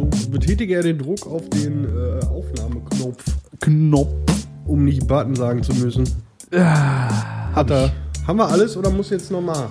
So betätige er den Druck auf den äh, Aufnahmeknopf, Knopf. um nicht Button sagen zu müssen. Hat er. Haben wir alles oder muss jetzt nochmal?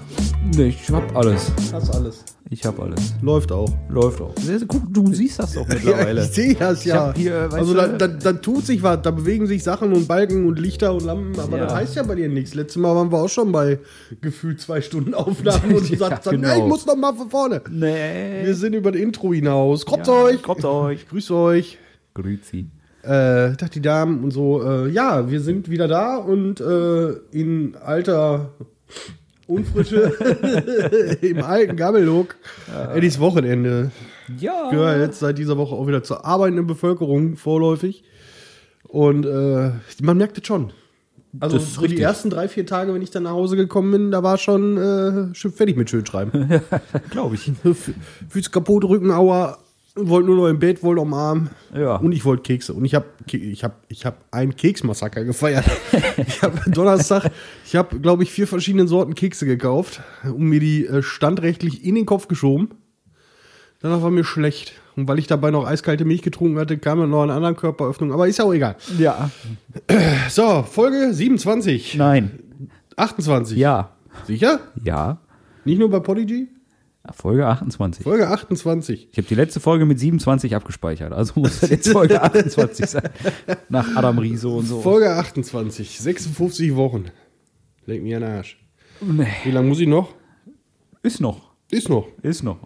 Nee, ich hab alles. Hast alles. Ich hab alles. Läuft auch. Läuft auch. Guck, du siehst das doch Ja, mittlerweile. ich sehe das ja. hier, also da, da, da tut sich was, da bewegen sich Sachen und Balken und Lichter und Lampen, aber Ja. das heißt ja bei dir nichts. Letztes Mal waren wir auch schon bei gefühlt zwei Stunden Aufnahmen und du Ja, sagst dann, genau. nee, ich muss noch mal von vorne. Nee. Wir sind über das Intro hinaus. Kommt Ja, euch. kommt euch. Grüß euch. Grüezi. Äh, dachte die Damen und so, äh, ja, wir sind wieder da und äh, in alter Unfrische im alten Gammellook. Eddies Wochenende Ja. gehört jetzt seit dieser Woche auch wieder zur arbeitenden Bevölkerung vorläufig. Und äh, man merkt es schon. Also Das so die ersten drei, vier Tage, wenn ich dann nach Hause gekommen bin, da war schon äh, fertig mit Schönschreiben. Glaube ich. Füße kaputt, Rücken, Aua, wollte nur noch im Bett, wollte am Arm. Ja. Und ich wollte Kekse. Und ich habe ich hab, ich hab ein Keksmassaker gefeiert. ich habe Donnerstag, ich habe, glaube ich, vier verschiedene Sorten Kekse gekauft und mir die äh, standrechtlich in den Kopf geschoben. Danach war mir schlecht. Und weil ich dabei noch eiskalte Milch getrunken hatte, kam dann noch eine andere Körperöffnung. Aber ist ja auch egal. Ja. So, Folge 27. Nein. 28. Ja. Sicher? Ja. Nicht nur bei Podigy? Folge 28. Folge 28. Ich habe die letzte Folge mit 27 abgespeichert, also muss das jetzt Folge 28 sein. Nach Adam Riese und so. Folge 28. 56 Wochen. Leg mir an den Arsch. Nee. Wie lange muss ich noch? Ist noch. Ist noch. Ist noch.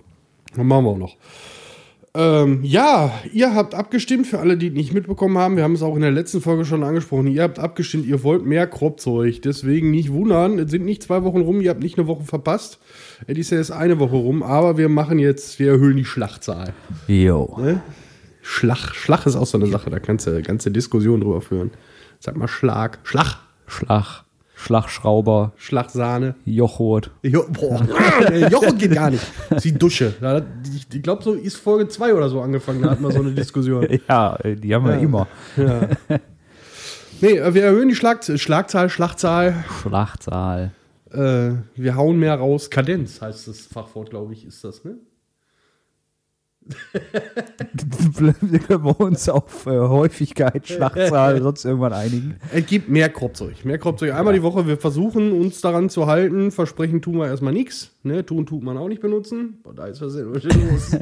Dann machen wir auch noch. Ähm, ja, ihr habt abgestimmt, für alle, die nicht mitbekommen haben, wir haben es auch in der letzten Folge schon angesprochen, ihr habt abgestimmt, ihr wollt mehr Kropfzeug, deswegen nicht wundern, es sind nicht zwei Wochen rum, ihr habt nicht eine Woche verpasst, es ist ja erst eine Woche rum, aber wir machen jetzt, wir erhöhen die Schlachtzahl. Jo. Ne? Schlag, Schlag ist auch so eine Sache, da kannst du ganze Diskussion drüber führen. Sag mal Schlag, Schlag, Schlag. Schlagschrauber. Schlagsahne. Jochurt. Jo, boah, Jochen geht gar nicht. Sie Dusche. Da hat- Ich, ich glaube, so ist Folge 2 oder so angefangen. Da hatten wir so eine Diskussion. Ja, die haben wir immer. Ja. Nee, äh, wir erhöhen die Schlag Schlagzahl, Schlachtzahl. Schlachtsaal. Äh, wir hauen mehr raus. Kadenz heißt das Fachwort, glaube ich, ist das, ne? Wir können uns auf äh, Häufigkeit, Schlachtzahl, sonst irgendwann einigen. Es gibt mehr Kropfzeug. Mehr Kropfzeug. Einmal die Woche. Wir versuchen uns daran zu halten. Versprechen tun wir erstmal nichts. Ne? Tun tut man auch nicht benutzen. Boah, da ist was los.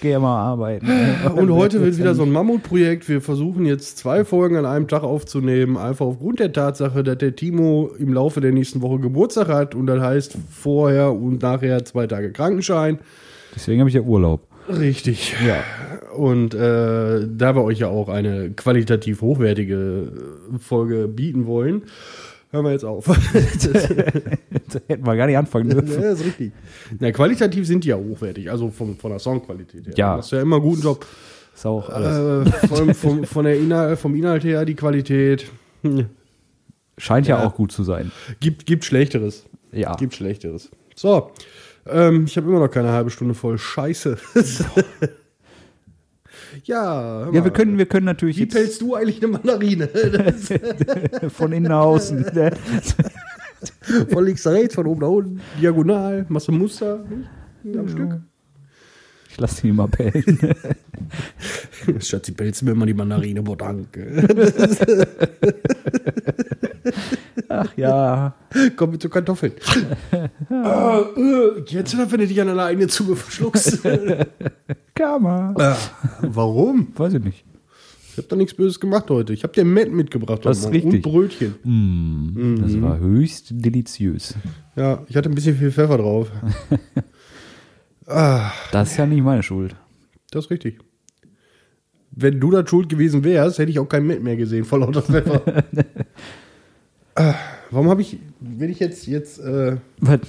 Geh mal arbeiten. Und heute wird wieder so ein Mammutprojekt. Wir versuchen jetzt zwei Folgen an einem Tag aufzunehmen. Einfach aufgrund der Tatsache, dass der Timo im Laufe der nächsten Woche Geburtstag hat. Und das heißt vorher und nachher zwei Tage Krankenschein. Deswegen habe ich ja Urlaub. Richtig. Ja. Und äh, da wir euch ja auch eine qualitativ hochwertige äh, Folge bieten wollen, hören wir jetzt auf. Da hätten wir gar nicht anfangen ja, dürfen. ist richtig. Na, qualitativ sind die ja hochwertig, also vom, von der Soundqualität her. Ja. Du machst ja immer einen guten Job. Ist auch alles. Äh, vom, vom, von der Inhalt, vom Inhalt her die Qualität. Scheint ja. ja. auch gut zu sein. Gibt, gibt Schlechteres. Ja. Gibt Schlechteres. So. Ähm, ich habe immer noch keine halbe Stunde voll Scheiße. ja. Ja, wir können, wir können natürlich Wie pelzt du eigentlich eine Mandarine? von innen nach außen. ne? von links nach rechts, von oben nach unten, diagonal, machst du ein Muster nicht? am Stück. Ich lasse die mal pellen. Schatzi, pelzt mir immer die Mandarine, boah, danke. Ach ja. Komm mit zu Kartoffeln. Ah, äh, jetzt, wenn du dich an deine eigene Zunge verschluckst. Kammer. Ah, Warum? Weiß ich nicht. Ich habe da nichts Böses gemacht heute. Ich habe dir Met mitgebracht. Das ist richtig. Und Brötchen. Mm, Das war höchst deliziös. Ja, ich hatte ein bisschen viel Pfeffer drauf. ah, Das ist ja nicht meine Schuld. das ist richtig. Wenn du da schuld gewesen wärst, hätte ich auch kein Met mehr gesehen vor lauter Pfeffer. ah, warum habe ich, wenn ich jetzt, jetzt, äh, Was?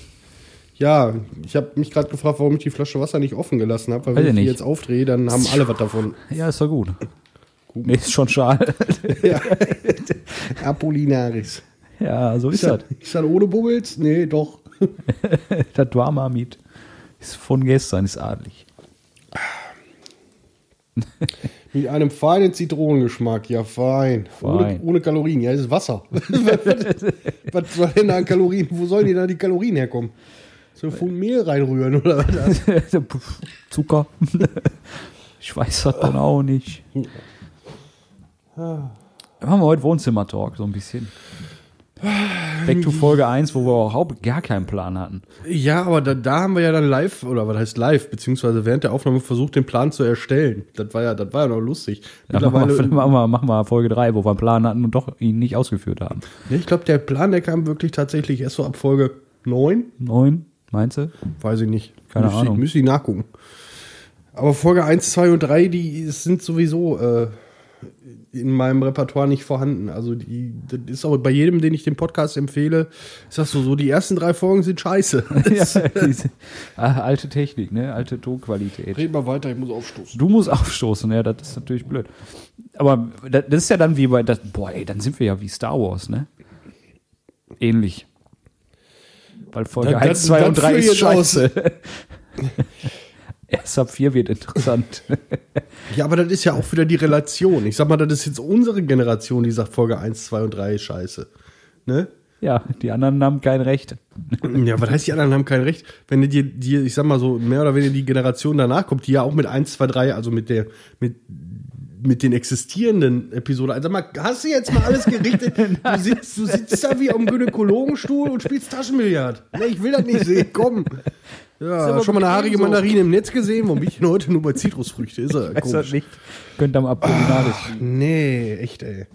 ja, ich habe mich gerade gefragt, warum ich die Flasche Wasser nicht offen gelassen habe, weil Weiß wenn ich die nicht. jetzt aufdrehe, dann haben alle was davon. Ja, ist doch gut. Nee, ist schon schade. ja. Apollinaris. Ja, so ist das. ist das ohne Bubbles? Nee, doch. Das Dwarmamid ist von gestern, ist adlig. Mit einem feinen Zitronengeschmack, ja fein. Ohne, ohne Kalorien, ja, das ist Wasser. was, soll denn da an Kalorien, wo sollen die da die Kalorien herkommen? So Pfund Mehl reinrühren oder was? Zucker. ich weiß das dann auch nicht. Machen wir heute Wohnzimmer-Talk, so ein bisschen. Back to Folge 1, wo wir überhaupt gar keinen Plan hatten. Ja, aber da, da haben wir ja dann live, oder was heißt live, beziehungsweise während der Aufnahme versucht, den Plan zu erstellen. Das war ja, das war ja noch lustig. Ja, machen, wir, machen, wir, machen wir Folge 3, wo wir einen Plan hatten und doch ihn nicht ausgeführt haben. Ich glaube, der Plan, der kam wirklich tatsächlich erst so ab Folge 9. 9, meinst du? Weiß ich nicht. Keine müsste Ahnung. Ich, müsste ich nachgucken. Aber Folge 1, 2 und 3, die sind sowieso äh, in meinem Repertoire nicht vorhanden. Also die, das ist auch bei jedem, den ich den Podcast empfehle, ist das so, so die ersten drei Folgen sind scheiße. ja, diese, ah, alte Technik, ne? Alte Tonqualität. Red mal weiter, ich muss aufstoßen. Du musst aufstoßen, ja, das ist natürlich blöd. Aber das ist ja dann wie bei, das, boah, ey, dann sind wir ja wie Star Wars, ne? Ähnlich. Weil Folge Das- 1, das- 2 das und 3 führ ist scheiße. Erst ab 4 wird interessant. Ja, aber das ist ja auch wieder die Relation. Ich sag mal, das ist jetzt unsere Generation, die sagt Folge 1, 2 und 3 ist scheiße. Ne? ja, die anderen haben kein Recht. Ja, was heißt, die anderen haben kein Recht? Wenn dir, dir, ich sag mal so, mehr oder weniger die Generation danach kommt, die ja auch mit 1, 2, 3, also mit der, mit, mit den existierenden Episoden. Also sag mal, hast du jetzt mal alles gerichtet? Du sitzt, du sitzt da wie am Gynäkologenstuhl und spielst Taschenbillard. Ne, ich will das nicht sehen, komm. Ja, schon mal eine haarige so. Mandarine im Netz gesehen? Warum bin ich denn heute nur bei Zitrusfrüchte? Ist ja Weiß das komisch. nicht. Könnte am Apollinaris. Nee, echt, ey.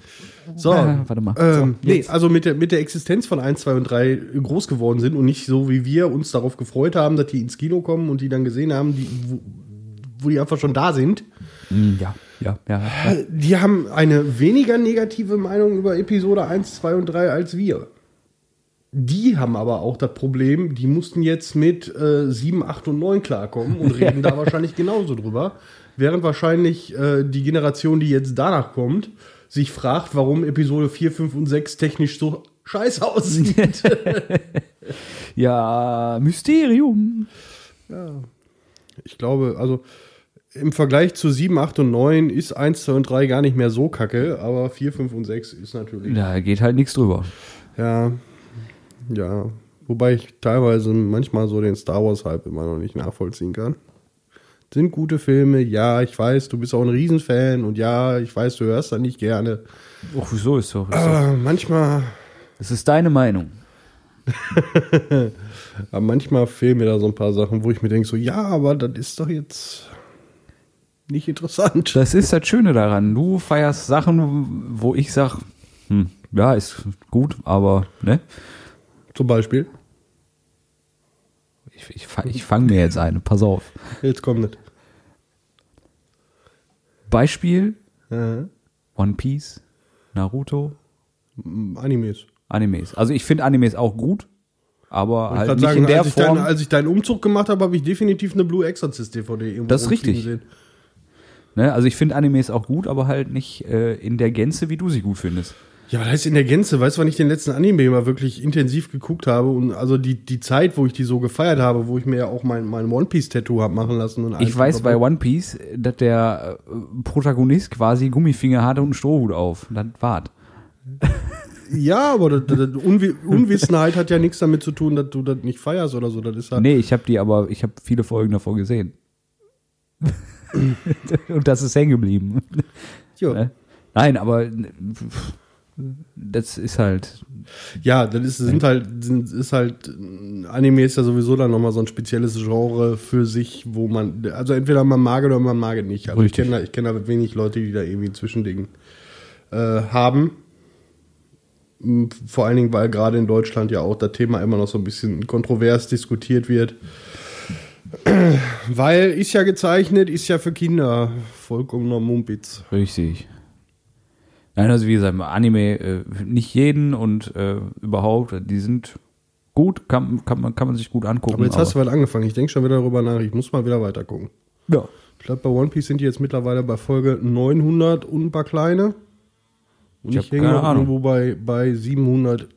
So, Ah, warte mal. Ähm, So, nee, also mit der, mit der Existenz von 1, 2 und 3 groß geworden sind und nicht so, wie wir uns darauf gefreut haben, dass die ins Kino kommen und die dann gesehen haben, die, wo, wo die einfach schon da sind. Hm, Ja, ja, ja. ja. Die haben eine weniger negative Meinung über Episode 1, 2 und 3 als wir. Die haben aber auch das Problem, die mussten jetzt mit äh, 7, 8 und 9 klarkommen und reden da wahrscheinlich genauso drüber. Während wahrscheinlich äh, die Generation, die jetzt danach kommt, sich fragt, warum Episode 4, 5 und 6 technisch so scheiße aussieht. Ja, Mysterium. ich glaube, also im Vergleich zu 7, 8 und 9 ist 1, 2 und 3 gar nicht mehr so kacke, aber 4, 5 und 6 ist natürlich. Da geht halt nichts drüber. Ja, ja. Wobei ich teilweise manchmal so den Star Wars-Hype immer noch nicht nachvollziehen kann. Sind gute Filme, ja, ich weiß, du bist auch ein Riesenfan und ja, ich weiß, du hörst das nicht gerne. Och, wieso ist doch. Aber manchmal, das ist deine Meinung. aber manchmal fehlen mir da so ein paar Sachen, wo ich mir denke, so, ja, aber das ist doch jetzt nicht interessant. Das ist das Schöne daran. Du feierst Sachen, wo ich sag, hm, ja, ist gut, aber ne? Zum Beispiel, Ich, ich, ich fange mir jetzt eine, pass auf. jetzt kommt nicht. Beispiel Ja. One Piece, Naruto, Animes. Animes. Also ich finde Animes auch gut, aber Ich halt nicht sagen, in der als, ich Form. deinen, als ich deinen Umzug gemacht habe, habe ich definitiv eine Blue Exorcist DVD irgendwo Das ist richtig. Ne? Also ich finde Animes auch gut, aber halt nicht äh, in der Gänze, wie du sie gut findest. Ja, was heißt in der Gänze? Weißt du, wann ich den letzten Anime mal wirklich intensiv geguckt habe und also die, die Zeit, wo ich die so gefeiert habe, wo ich mir ja auch mein, mein One Piece Tattoo habe machen lassen und Ich alles weiß bei. One Piece, dass der äh, Protagonist quasi Gummifinger hatte und einen Strohhut auf. Das war's. Ja, aber das, das Unwi Unwissenheit hat ja nichts damit zu tun, dass du das nicht feierst oder so. Das ist halt, Nee, ich habe die aber, ich habe viele Folgen davor gesehen. und das ist hängen geblieben. ja. Ne? Nein, aber äh, das ist halt. ja, das ist, sind halt, sind, ist halt, Anime ist ja sowieso dann nochmal so ein spezielles Genre für sich, wo man, also entweder man mag oder man mag es nicht. Also ich kenne da, ich kenne da wenig Leute, die da irgendwie Zwischending äh, haben. Vor allen Dingen, weil gerade in Deutschland ja auch das Thema immer noch so ein bisschen kontrovers diskutiert wird. Weil ist ja gezeichnet, ist ja für Kinder vollkommener Mumpitz. Richtig. Nein, also wie gesagt, Anime, äh, nicht jeden und äh, überhaupt, die sind gut, kann, kann, man, kann man sich gut angucken. Aber jetzt hast du was angefangen. Ich denke schon wieder darüber nach. Ich muss mal wieder weiter gucken. ja. Ich glaube, bei One Piece sind die jetzt mittlerweile bei Folge 900 und ein paar kleine. Und Ich ich, hänge keine noch irgendwo bei, bei 700.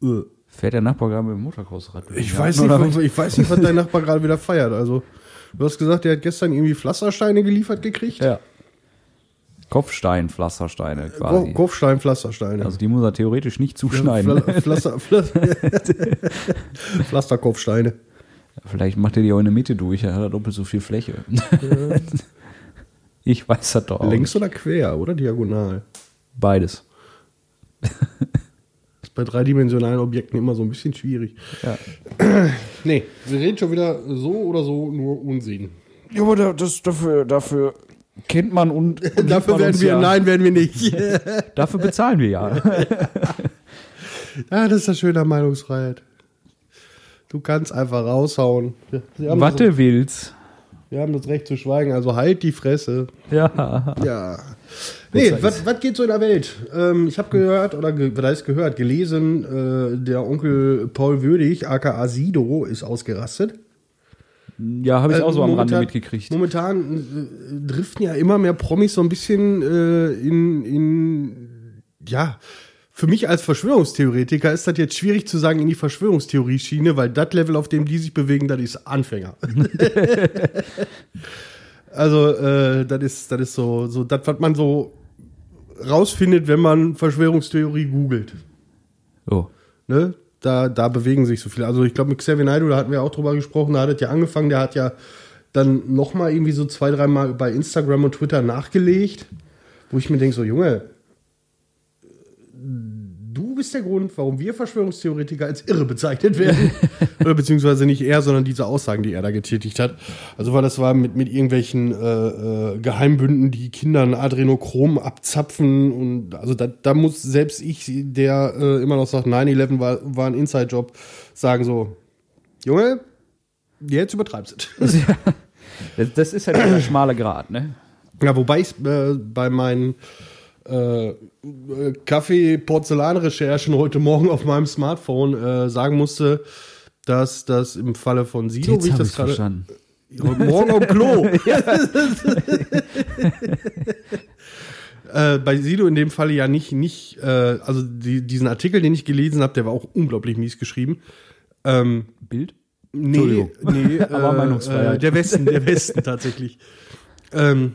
Äh. Fährt der Nachbar gerade mit dem Motocrossrad? Ich, weiß nicht, was, ich weiß nicht, was dein Nachbar gerade wieder feiert. Also, du hast gesagt, der hat gestern irgendwie Pflastersteine geliefert gekriegt. Ja. Kopfstein, Pflastersteine Ko quasi. Kopfstein, Pflastersteine. Also die muss er theoretisch nicht zuschneiden. Pfla- Pflaster, Pflaster, Pflasterkopfsteine. Vielleicht macht er die auch in der Mitte durch, er hat er doppelt so viel Fläche. ich weiß das doch auch. Längs oder quer oder diagonal? Beides. ist bei dreidimensionalen Objekten immer so ein bisschen schwierig. Ja. Nee, wir reden schon wieder so oder so nur Unsinn. Ja, aber da- das, dafür, dafür kennt man und, und Dafür man werden wir, ja. nein, werden wir nicht. Dafür bezahlen wir ja. ah, das ist das Schöne an Meinungsfreiheit. Du kannst einfach raushauen. Was du willst. wir haben das Recht zu schweigen, also halt die Fresse. Ja. Ja. Nee, was, was geht so in der Welt? Ähm, ich habe gehört, oder ge, was heißt gehört, gelesen, äh, der Onkel Paul Würdig, aka Sido, ist ausgerastet. Ja, habe ich Äh, auch so am Rande momentan- mitgekriegt. Momentan äh, driften ja immer mehr Promis so ein bisschen äh, in, in, ja, für mich als Verschwörungstheoretiker ist das jetzt schwierig zu sagen in die Verschwörungstheorie-Schiene, weil das Level, auf dem die sich bewegen, das ist Anfänger. also, äh, das ist, das ist so, so das, was man so rausfindet, wenn man Verschwörungstheorie googelt. Oh. Ne? Da, da bewegen sich so viele. Also ich glaube, mit Xavier Naidoo, da hatten wir auch drüber gesprochen, da hat es ja angefangen, der hat ja dann noch mal irgendwie so zwei, dreimal bei Instagram und Twitter nachgelegt, wo ich mir denke, so Junge, bist der Grund, warum wir Verschwörungstheoretiker als irre bezeichnet werden. Oder beziehungsweise nicht er, sondern diese Aussagen, die er da getätigt hat. Also weil das war mit, mit irgendwelchen äh, äh, Geheimbünden, die Kindern Adrenochrom abzapfen und also da, da muss selbst ich, der äh, immer noch sagt, 9-11 war, war ein Inside-Job, sagen so, Junge, jetzt übertreibst du es. Das, ist halt der schmale Grad, ne? Ja, wobei ich äh, bei meinen äh, Kaffee-Porzellan-Recherchen heute Morgen auf meinem Smartphone äh, sagen musste, dass das im Falle von Sido, Jetzt wie ich das gerade. verstanden. Heute Morgen auf dem Klo. äh, bei Sido in dem Falle ja nicht, nicht äh, also die, diesen Artikel, den ich gelesen habe, der war auch unglaublich mies geschrieben. Ähm, Bild? Nee, nee Aber Meinungsfreiheit. Äh, der Westen, der Westen tatsächlich. Ähm,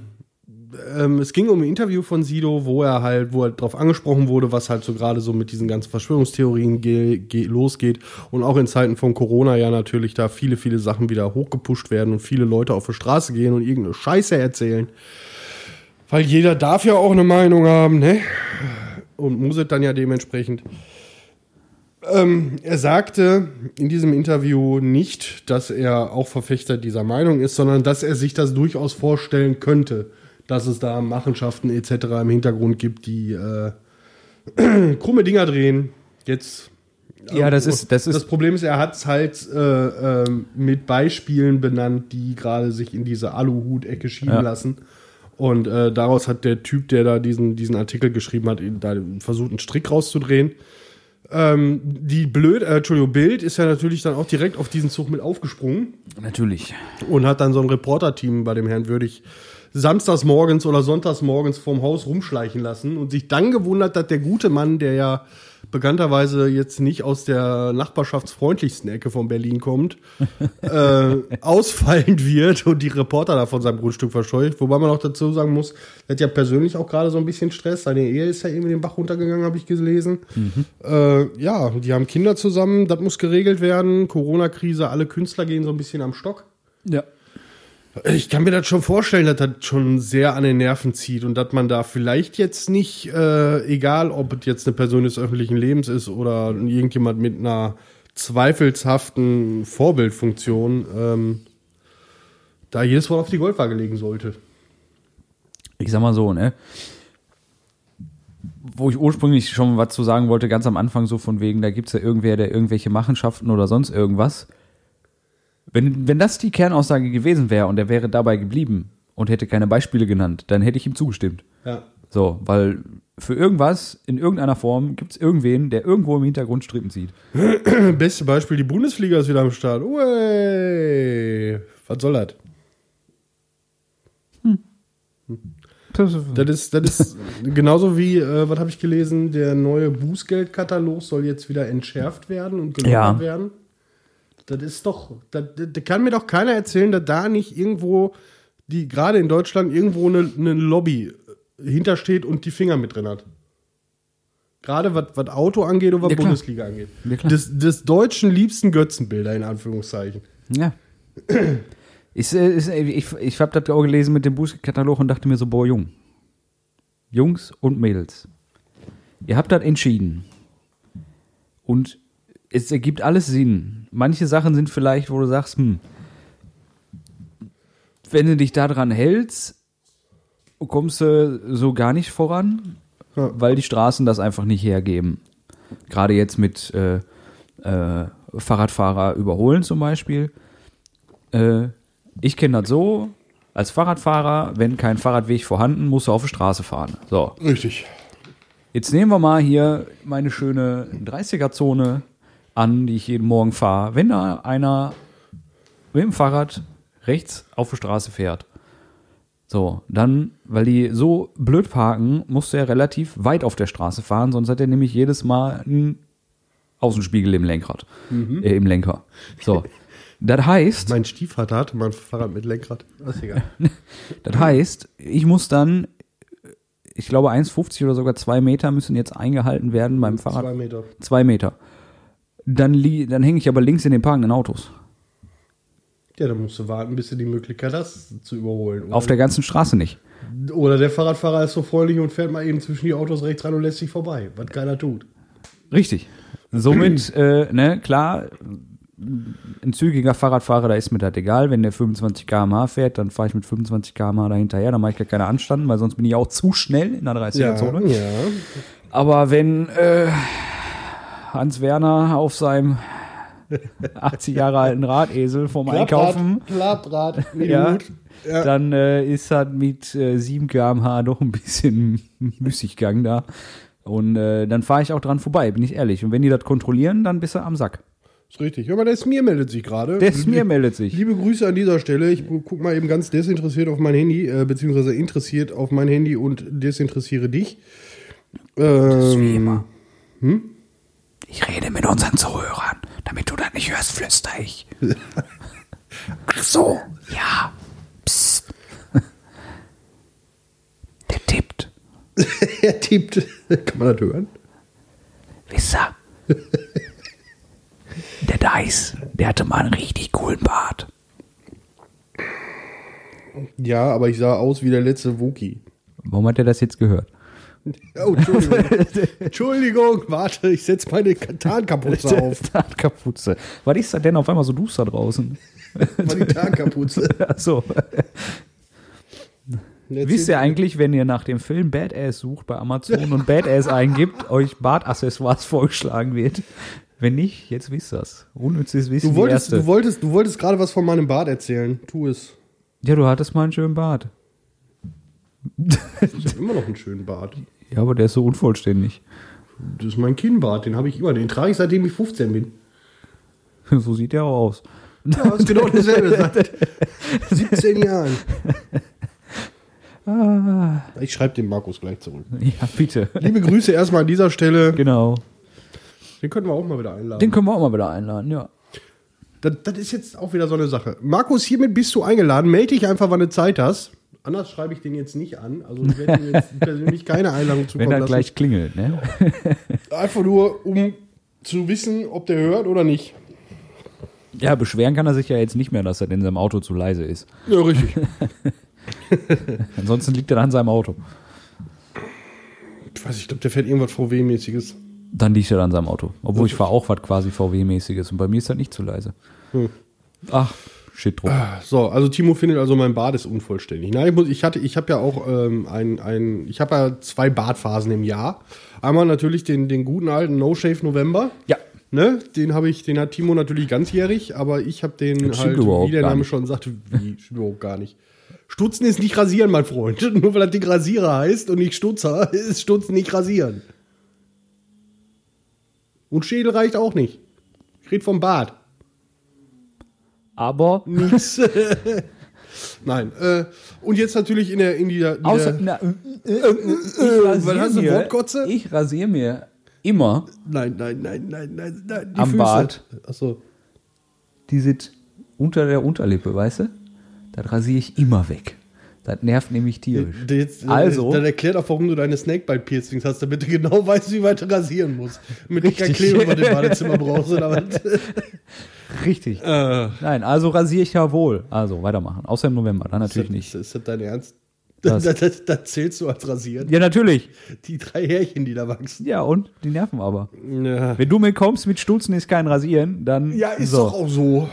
ähm, es ging um ein Interview von Sido, wo er halt, wo er darauf angesprochen wurde, was halt so gerade so mit diesen ganzen Verschwörungstheorien ge ge losgeht und auch in Zeiten von Corona ja natürlich da viele, viele Sachen wieder hochgepusht werden und viele Leute auf die Straße gehen und irgendeine Scheiße erzählen. Weil jeder darf ja auch eine Meinung haben, ne? Und muss es dann ja dementsprechend. Ähm, er sagte in diesem Interview nicht, dass er auch Verfechter dieser Meinung ist, sondern dass er sich das durchaus vorstellen könnte, dass es da Machenschaften etc. im Hintergrund gibt, die äh, krumme Dinger drehen. Jetzt. Ja, das ist- das ist- Das Problem ist, er hat es halt äh, ähm, mit Beispielen benannt, die gerade sich in diese Aluhut-Ecke schieben Ja. lassen. Und äh, daraus hat der Typ, der da diesen, diesen Artikel geschrieben hat, da versucht, einen Strick rauszudrehen. Ähm, die blöd, äh, Entschuldigung, Bild ist ja natürlich dann auch direkt auf diesen Zug mit aufgesprungen Natürlich. und hat dann so ein Reporter-Team bei dem Herrn Würdig samstags morgens oder sonntags morgens vorm Haus rumschleichen lassen und sich dann gewundert, dass der gute Mann, der ja bekannterweise jetzt nicht aus der nachbarschaftsfreundlichsten Ecke von Berlin kommt, äh, ausfallend wird und die Reporter da von seinem Grundstück verscheucht. Wobei man auch dazu sagen muss, er hat ja persönlich auch gerade so ein bisschen Stress. Seine Ehe ist ja irgendwie den Bach runtergegangen, habe ich gelesen. Äh, ja, die haben Kinder zusammen, das muss geregelt werden. Corona-Krise, alle Künstler gehen so ein bisschen am Stock. Ja. Ich kann mir das schon vorstellen, dass das schon sehr an den Nerven zieht und dass man da vielleicht jetzt nicht, äh, egal ob es jetzt eine Person des öffentlichen Lebens ist oder irgendjemand mit einer zweifelshaften Vorbildfunktion, ähm, da jedes Wort auf die Goldwaage legen sollte. Ich sag mal so, ne? Wo ich ursprünglich schon was zu sagen wollte, ganz am Anfang so von wegen, da gibt's ja irgendwer, der irgendwelche Machenschaften oder sonst irgendwas. Wenn, wenn das die Kernaussage gewesen wäre und er wäre dabei geblieben und hätte keine Beispiele genannt, dann hätte ich ihm zugestimmt. Ja. So, weil für irgendwas, in irgendeiner Form, gibt's irgendwen, der irgendwo im Hintergrund Strippen zieht. Beste Beispiel, die Bundesliga ist wieder am Start. Uey, was soll das? Das ist, das ist genauso wie, äh, was habe ich gelesen, der neue Bußgeldkatalog soll jetzt wieder entschärft werden und gelockert Ja. werden. Das ist doch, das kann mir doch keiner erzählen, dass da nicht irgendwo, die gerade in Deutschland irgendwo eine, eine Lobby hintersteht und die Finger mit drin hat. Gerade was, Auto angeht und was Ja. Bundesliga angeht. Ja, des, des deutschen liebsten Götzenbilder, in Anführungszeichen. Ja. Äh, äh, ich ich habe das auch gelesen mit dem Bußkatalog und dachte mir so, boah, Jung. Jungs und Mädels. Ihr habt das entschieden. Und es ergibt alles Sinn. Manche Sachen sind vielleicht, wo du sagst, hm, wenn du dich daran hältst, kommst du so gar nicht voran, Ja. weil die Straßen das einfach nicht hergeben. Gerade jetzt mit äh, äh, Fahrradfahrer überholen zum Beispiel. Äh, ich kenne das so, als Fahrradfahrer, wenn kein Fahrradweg vorhanden, musst du auf die Straße fahren. So, Richtig. jetzt nehmen wir mal hier meine schöne 30er-Zone an, die ich jeden Morgen fahre. Wenn da einer mit dem Fahrrad rechts auf die Straße fährt, so, dann, weil die so blöd parken, musst du ja relativ weit auf der Straße fahren, sonst hat er nämlich jedes Mal einen Außenspiegel im Lenkrad, äh, im Lenker. So, das heißt, Mein Stiefvater hatte mal ein Fahrrad mit Lenkrad. Das ist egal. Das heißt, ich muss dann, ich glaube 1,50 oder sogar zwei Meter müssen jetzt eingehalten werden beim Fahrrad. Zwei Meter. Zwei Meter. Dann, dann hänge ich aber links in den parkenden Autos. Ja, dann musst du warten, bis du die Möglichkeit hast, zu überholen. Oder, Auf der ganzen Straße nicht. oder der Fahrradfahrer ist so freundlich und fährt mal eben zwischen die Autos rechts rein und lässt sich vorbei, was keiner tut. Richtig. Somit, äh, ne, klar, ein zügiger Fahrradfahrer, da ist mir das egal. Wenn der 25 km/h fährt, dann fahre ich mit 25 km/h dahinterher, dann mache ich gar keine Anstanden, weil sonst bin ich auch zu schnell in der 30er-Zone. ja. Aber wenn äh, Hans Werner auf seinem 80 Jahre alten Radesel vom Einkaufen, Klapprad, ja. Ja. dann äh, ist das mit äh, 7 km/h doch ein bisschen Müßiggang da. Und äh, dann fahre ich auch dran vorbei, bin ich ehrlich. Und wenn die das kontrollieren, dann bist du am Sack. Ist richtig. Mal, der Smir meldet sich gerade. Der Smir meldet sich. Liebe Grüße an dieser Stelle. Ich guck mal eben ganz desinteressiert auf mein Handy, äh, beziehungsweise interessiert auf mein Handy und desinteressiere dich. Ähm, Ich rede mit unseren Zuhörern, damit du das nicht hörst, flüster ich. Ach so, ja. Psst. Der tippt. er tippt. Kann man das hören? Wisst ihr? Der Dice, der hatte mal einen richtig coolen Bart. Ja, aber ich sah aus wie der letzte Wookie. Warum hat er das jetzt gehört? Oh, Entschuldigung. Entschuldigung, warte, ich setze meine Tarnkapuze auf. Tarnkapuze. Was ist das denn auf einmal so duster draußen? Die Tarnkapuze. Achso. Wisst ihr eigentlich, wenn ihr nach dem Film Badass sucht bei Amazon und Badass eingibt, euch Bartaccessoires vorgeschlagen wird? Wenn nicht, jetzt wisst ihr's. Unnützes Wissen. Du wolltest, du wolltest, du wolltest gerade was von meinem Bart erzählen. Tu es. ja, du hattest mal einen schönen Bart. Ich habe immer noch einen schönen Bart. Ja, aber der ist so unvollständig. Das ist mein Kinnbart, den habe ich immer. Den trage ich seitdem ich 15 bin. So sieht der auch aus. Ja, das ist genau dasselbe seit 17 Jahren. Ich schreibe dem Markus gleich zurück. Ja, bitte. Liebe Grüße erstmal an dieser Stelle. Genau. Den können wir auch mal wieder einladen. Den können wir auch mal wieder einladen, ja. Das, das ist jetzt auch wieder so eine Sache. Markus, hiermit bist du eingeladen. Melde dich einfach, wann du Zeit hast. Anders schreibe ich den jetzt nicht an. Also ich werde ihm jetzt persönlich keine Einladung Wenn zukommen er lassen. gleich klingelt, ne? Einfach nur, um zu wissen, ob der hört oder nicht. Ja, beschweren kann er sich ja jetzt nicht mehr, dass er in seinem Auto zu leise ist. Ja, richtig. Ansonsten liegt er an seinem Auto. Ich weiß, ich glaube, der fährt irgendwas VW-mäßiges. Dann liegt er an seinem Auto. Obwohl ich fahre auch was quasi VW-mäßiges und bei mir ist das nicht zu leise. Ach, shit drum. So, also Timo findet also, mein Bart ist unvollständig. Nein, ich, muss, ich hatte, ich habe ja auch ähm, ein, ein, ich habe ja zwei Bartphasen im Jahr. Einmal natürlich den, den guten alten No Shave November. Ja. Ne, den habe ich, den hat Timo natürlich ganzjährig, aber ich habe den Das halt, wie der Name schon sagt, wie stimmt überhaupt gar nicht. Stutzen ist nicht rasieren, mein Freund. Nur weil das Ding Rasierer heißt und nicht Stutzer, ist Stutzen nicht rasieren. Und Schädel reicht auch nicht. Ich rede vom Bart. Aber Nichts. Nein. Äh, und jetzt natürlich in der in dieser, außer, na, äh, äh, rasiere hast du, mir, Wortkotze? ich rasiere mir immer Nein, nein, nein, nein, nein, nein. Die Am Bart. Achso. die sind unter der Unterlippe, weißt du? Das rasiere ich immer weg. Das nervt nämlich tierisch. Jetzt, Also- Dann erklärt auch, warum du deine Snakebite-Piercings hast, damit du genau weißt, wie weit du rasieren musst. Du kein Richtig. Klebeband im Badezimmer brauchst oder was. Richtig. Äh, Nein, also rasiere ich ja wohl. Also weitermachen. Außer im November, dann natürlich nicht. Ist, ist das dein Ernst? Das, das, das zählst du als rasiert? Ja, natürlich. Die drei Härchen, die da wachsen. Ja, und die nerven aber. Ja, Wenn du mir kommst mit Stutzen ist kein Rasieren, dann. ja ist so. doch auch so.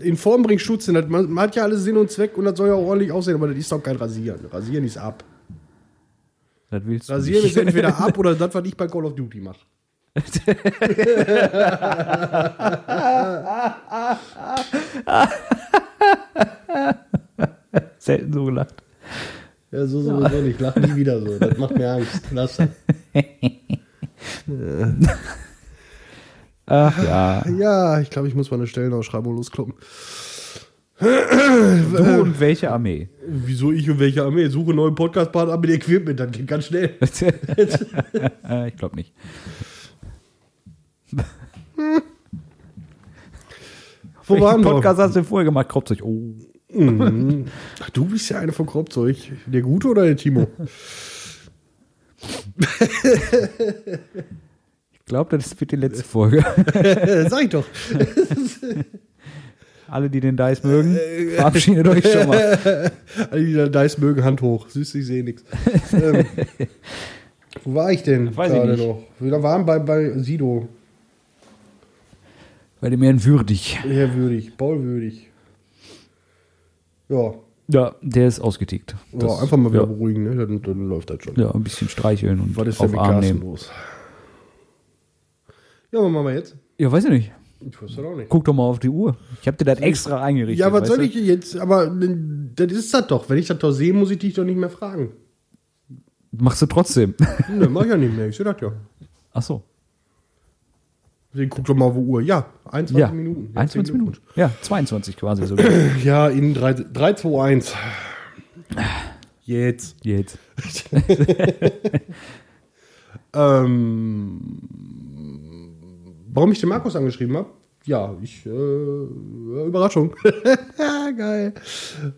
In Form bringt Schutz. Das, man, man hat ja alles Sinn und Zweck und das soll ja auch ordentlich aussehen, aber das ist doch kein Rasieren. Rasieren ist ab. Das willst du Rasieren ist entweder ab oder das, was ich bei Call of Duty mache. Selten so gelacht. Ja, so sowieso nicht. Lach nie wieder so. Das macht mir Angst. Lass. Ach ja. Ja, ich glaube, ich muss mal eine Stellenausschreibung loskloppen. Du und welche Armee? Wieso ich und welche Armee? Suche neuen Podcast-Partner mit Equipment, das geht ganz schnell. Ich glaube nicht. Wo Welchen waren wir? Podcast hast du denn vorher gemacht? Kropzeug. Oh. Mhm. Ach, du bist ja eine von Kropzeug. Der Gute oder der Timo? Ich glaube, das wird die letzte Folge. Sag ich doch. Alle, die den Dice mögen, verabschiedet euch schon mal. Alle, die da Dice mögen, Hand hoch. Süß, ich sehe nichts. ähm, wo war ich denn Weiß ich gerade nicht. noch? Wir waren bei, bei Sido. Bei dem Herrn Würdig. Herr Würdig, Paul Würdig. Ja, Ja, der ist ausgetickt. ja Das- einfach mal wieder ja, beruhigen, ne? dann, dann läuft das schon. ja, ein bisschen streicheln und Was ist denn auf mit Arm nehmen. los? Ja, was machen wir jetzt? Ja, weiß ich nicht. Ich weiß das auch nicht. Guck doch mal auf die Uhr. Ich habe dir das extra eingerichtet. Ja, was soll ich jetzt? Aber das ist das doch. Wenn ich das doch sehe, muss ich dich doch nicht mehr fragen. Machst du trotzdem. Ne, mach ich ja nicht mehr. Ich sehe das ja. Ach so. Deswegen guck doch mal, wo Uhr. Ja, 21 Ja, Minuten. 21 Minuten. Ja, 22 quasi sogar. Ja, in 3, 3 2, 1. Jetzt. Jetzt. Ähm, warum ich den Markus angeschrieben habe? Ja, ich, äh, Überraschung. Geil.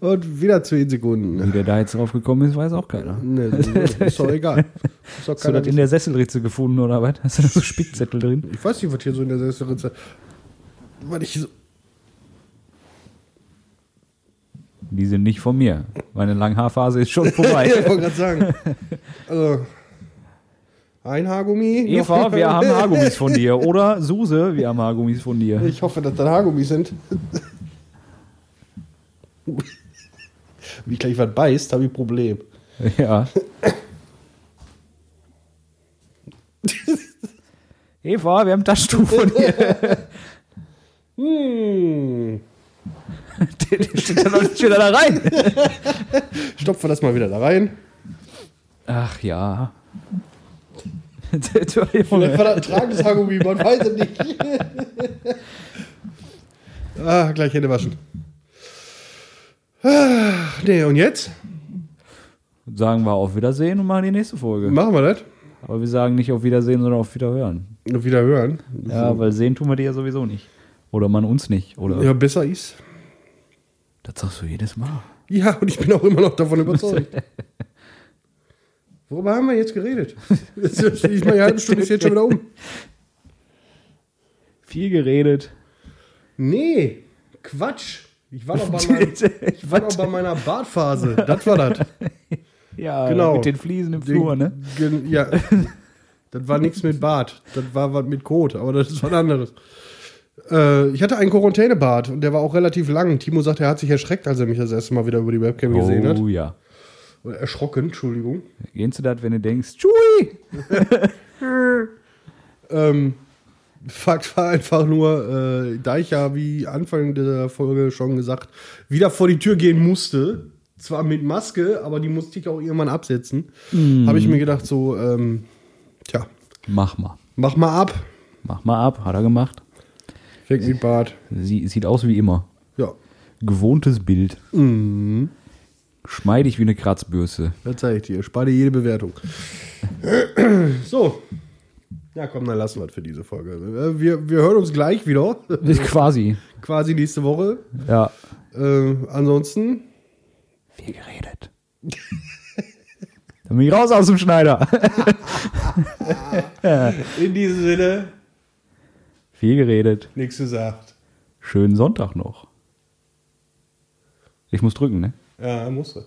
Und wieder 10 Sekunden. Wie der da jetzt drauf gekommen ist, weiß auch keiner. Ne, ist doch egal. Ist doch Hast du das in der Sesselritze gefunden oder was? Hast du da so Spickzettel drin? ich weiß nicht, was hier so in der Sesselritze. Was ich so. Die sind nicht von mir. Meine Langhaarphase ist schon vorbei. ich wollte gerade sagen. Also, ein Haargummi. Eva, wir haben Haargummis von dir. Oder Suse, wir haben Haargummis von dir. Ich hoffe, dass das Haargummis sind. Ich gleich was beißt, habe ich ein Problem. Ja. Eva, wir haben Taschentuch von dir. Hm. Der, steht da noch nicht wieder da rein. Stopfen wir das mal wieder da rein. Ach ja. Der Vielleicht Junge. war das ein tragendes Haargummi, man weiß es nicht. ah, gleich Hände waschen. Ah, nee, und jetzt? Sagen wir auf Wiedersehen und machen die nächste Folge. Machen wir das? Aber wir sagen nicht auf Wiedersehen, sondern auf Wiederhören. Und wieder hören. Ja, weil sehen tun wir die ja sowieso nicht. Oder man uns nicht. Oder Ja, besser ist. das sagst du jedes Mal. Ja, und ich bin auch immer noch davon überzeugt. Worüber haben wir jetzt geredet? Jetzt ist nicht mal eine halbe Stunde, ist jetzt schon wieder um. Viel geredet. Nee, Quatsch. Ich war doch bei, meinem, ich war doch bei meiner Bartphase. Das war das. ja, Genau. mit den Fliesen im Flur, ne? Ja. Das war nichts mit Bart. Das war was mit Kot, aber das ist was anderes. Äh, ich hatte einen Quarantänebart und der war auch relativ lang. Timo sagt, er hat sich erschreckt, als er mich das erste Mal wieder über die Webcam gesehen hat. Oh ja. Oder erschrocken, Entschuldigung. Gehst du das, wenn du denkst, Tschui! Ähm, Fakt war einfach nur, äh, da ich ja, wie Anfang der Folge schon gesagt, wieder vor die Tür gehen musste, zwar mit Maske, aber die musste ich auch irgendwann absetzen, habe ich mir gedacht, so, ähm, tja, Mach mal. mach mal ab. Mach mal ab, hat er gemacht. Fängt mit Bart. Sie, sieht aus wie immer. Ja. Gewohntes Bild. Mhm. Schmeidig wie eine Kratzbürste. Das zeige ich dir. Spar dir jede Bewertung. so. Ja, komm, dann lassen wir es für diese Folge. Äh, Wir, wir hören uns gleich wieder. Quasi. Quasi nächste Woche. Ja. Äh, ansonsten, Viel geredet. Dann bin ich raus aus dem Schneider. in diesem Sinne, Viel geredet. nichts gesagt. Schönen Sonntag noch. Ich muss drücken, ne? Ja, musste.